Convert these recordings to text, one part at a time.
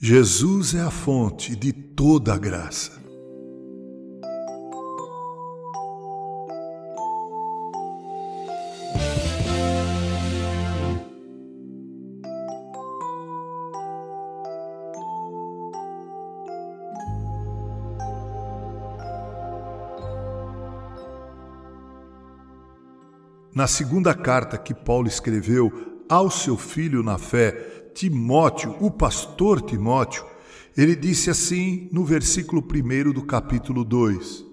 Jesus é a fonte de toda a graça. Na segunda carta que Paulo escreveu ao seu filho na fé, Timóteo, o pastor Timóteo, ele disse assim no versículo 1 do capítulo 2: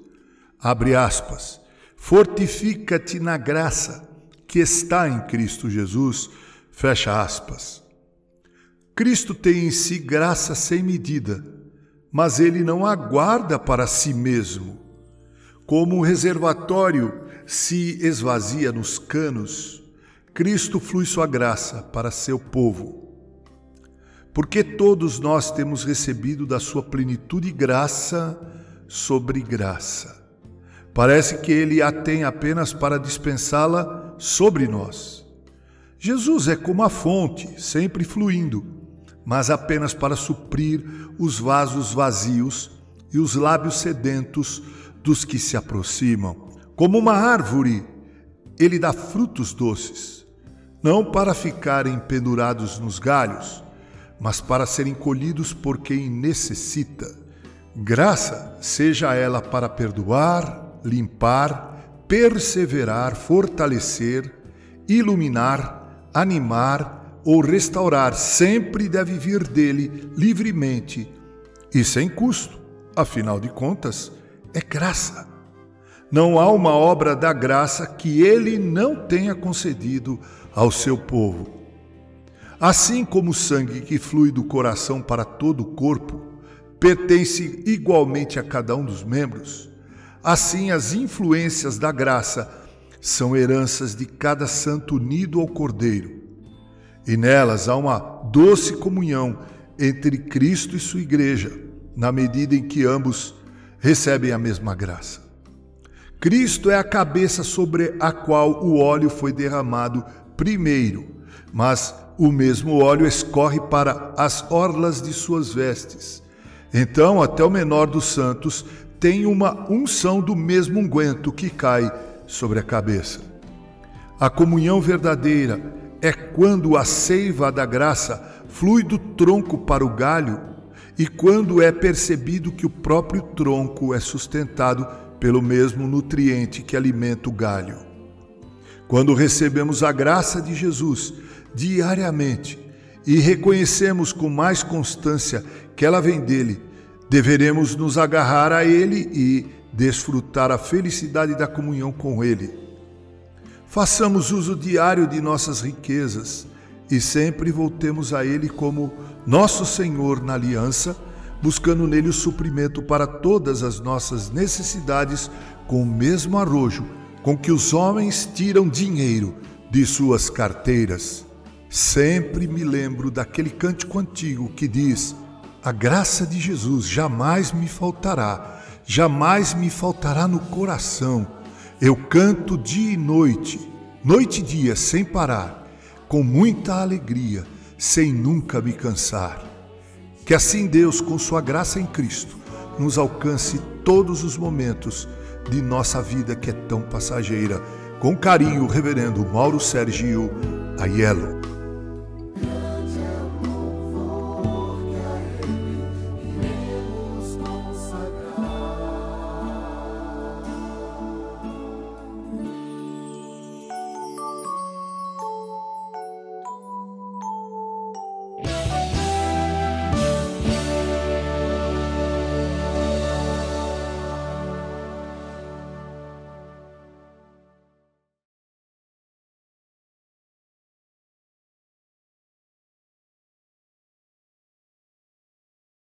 abre aspas, fortifica-te na graça que está em Cristo Jesus, fecha aspas. Cristo tem em si graça sem medida, mas ele não aguarda para si mesmo. Como um reservatório se esvazia nos canos, Cristo flui sua graça para seu povo porque todos nós temos recebido da sua plenitude graça sobre graça. Parece que ele a tem apenas para dispensá-la sobre nós. Jesus é como a fonte, sempre fluindo, mas apenas para suprir os vasos vazios e os lábios sedentos dos que se aproximam. Como uma árvore, ele dá frutos doces, não para ficarem pendurados nos galhos, mas para serem colhidos por quem necessita. Graça seja ela para perdoar, limpar, perseverar, fortalecer, iluminar, animar ou restaurar, sempre deve vir dele livremente e sem custo. Afinal de contas, é graça. Não há uma obra da graça que ele não tenha concedido ao seu povo. Assim como o sangue que flui do coração para todo o corpo pertence igualmente a cada um dos membros, assim as influências da graça são heranças de cada santo unido ao Cordeiro. E nelas há uma doce comunhão entre Cristo e sua igreja, na medida em que ambos recebem a mesma graça. Cristo é a cabeça sobre a qual o óleo foi derramado primeiro, mas o mesmo óleo escorre para as orlas de suas vestes. Então, até o menor dos santos tem uma unção do mesmo unguento que cai sobre a cabeça. A comunhão verdadeira é quando a seiva da graça flui do tronco para o galho e quando é percebido que o próprio tronco é sustentado pelo mesmo nutriente que alimenta o galho. Quando recebemos a graça de Jesus, diariamente e reconhecemos com mais constância que ela vem dele, deveremos nos agarrar a ele e desfrutar a felicidade da comunhão com ele. Façamos uso diário de nossas riquezas e sempre voltemos a ele como nosso Senhor na aliança, buscando nele o suprimento para todas as nossas necessidades com o mesmo arrojo com que os homens tiram dinheiro de suas carteiras. Sempre me lembro daquele cântico antigo que diz: A graça de Jesus jamais me faltará, jamais me faltará no coração. Eu canto dia e noite, noite e dia, sem parar, com muita alegria, sem nunca me cansar. Que assim Deus, com Sua graça em Cristo, nos alcance todos os momentos de nossa vida que é tão passageira. Com carinho, Reverendo Mauro Sergio Aiello.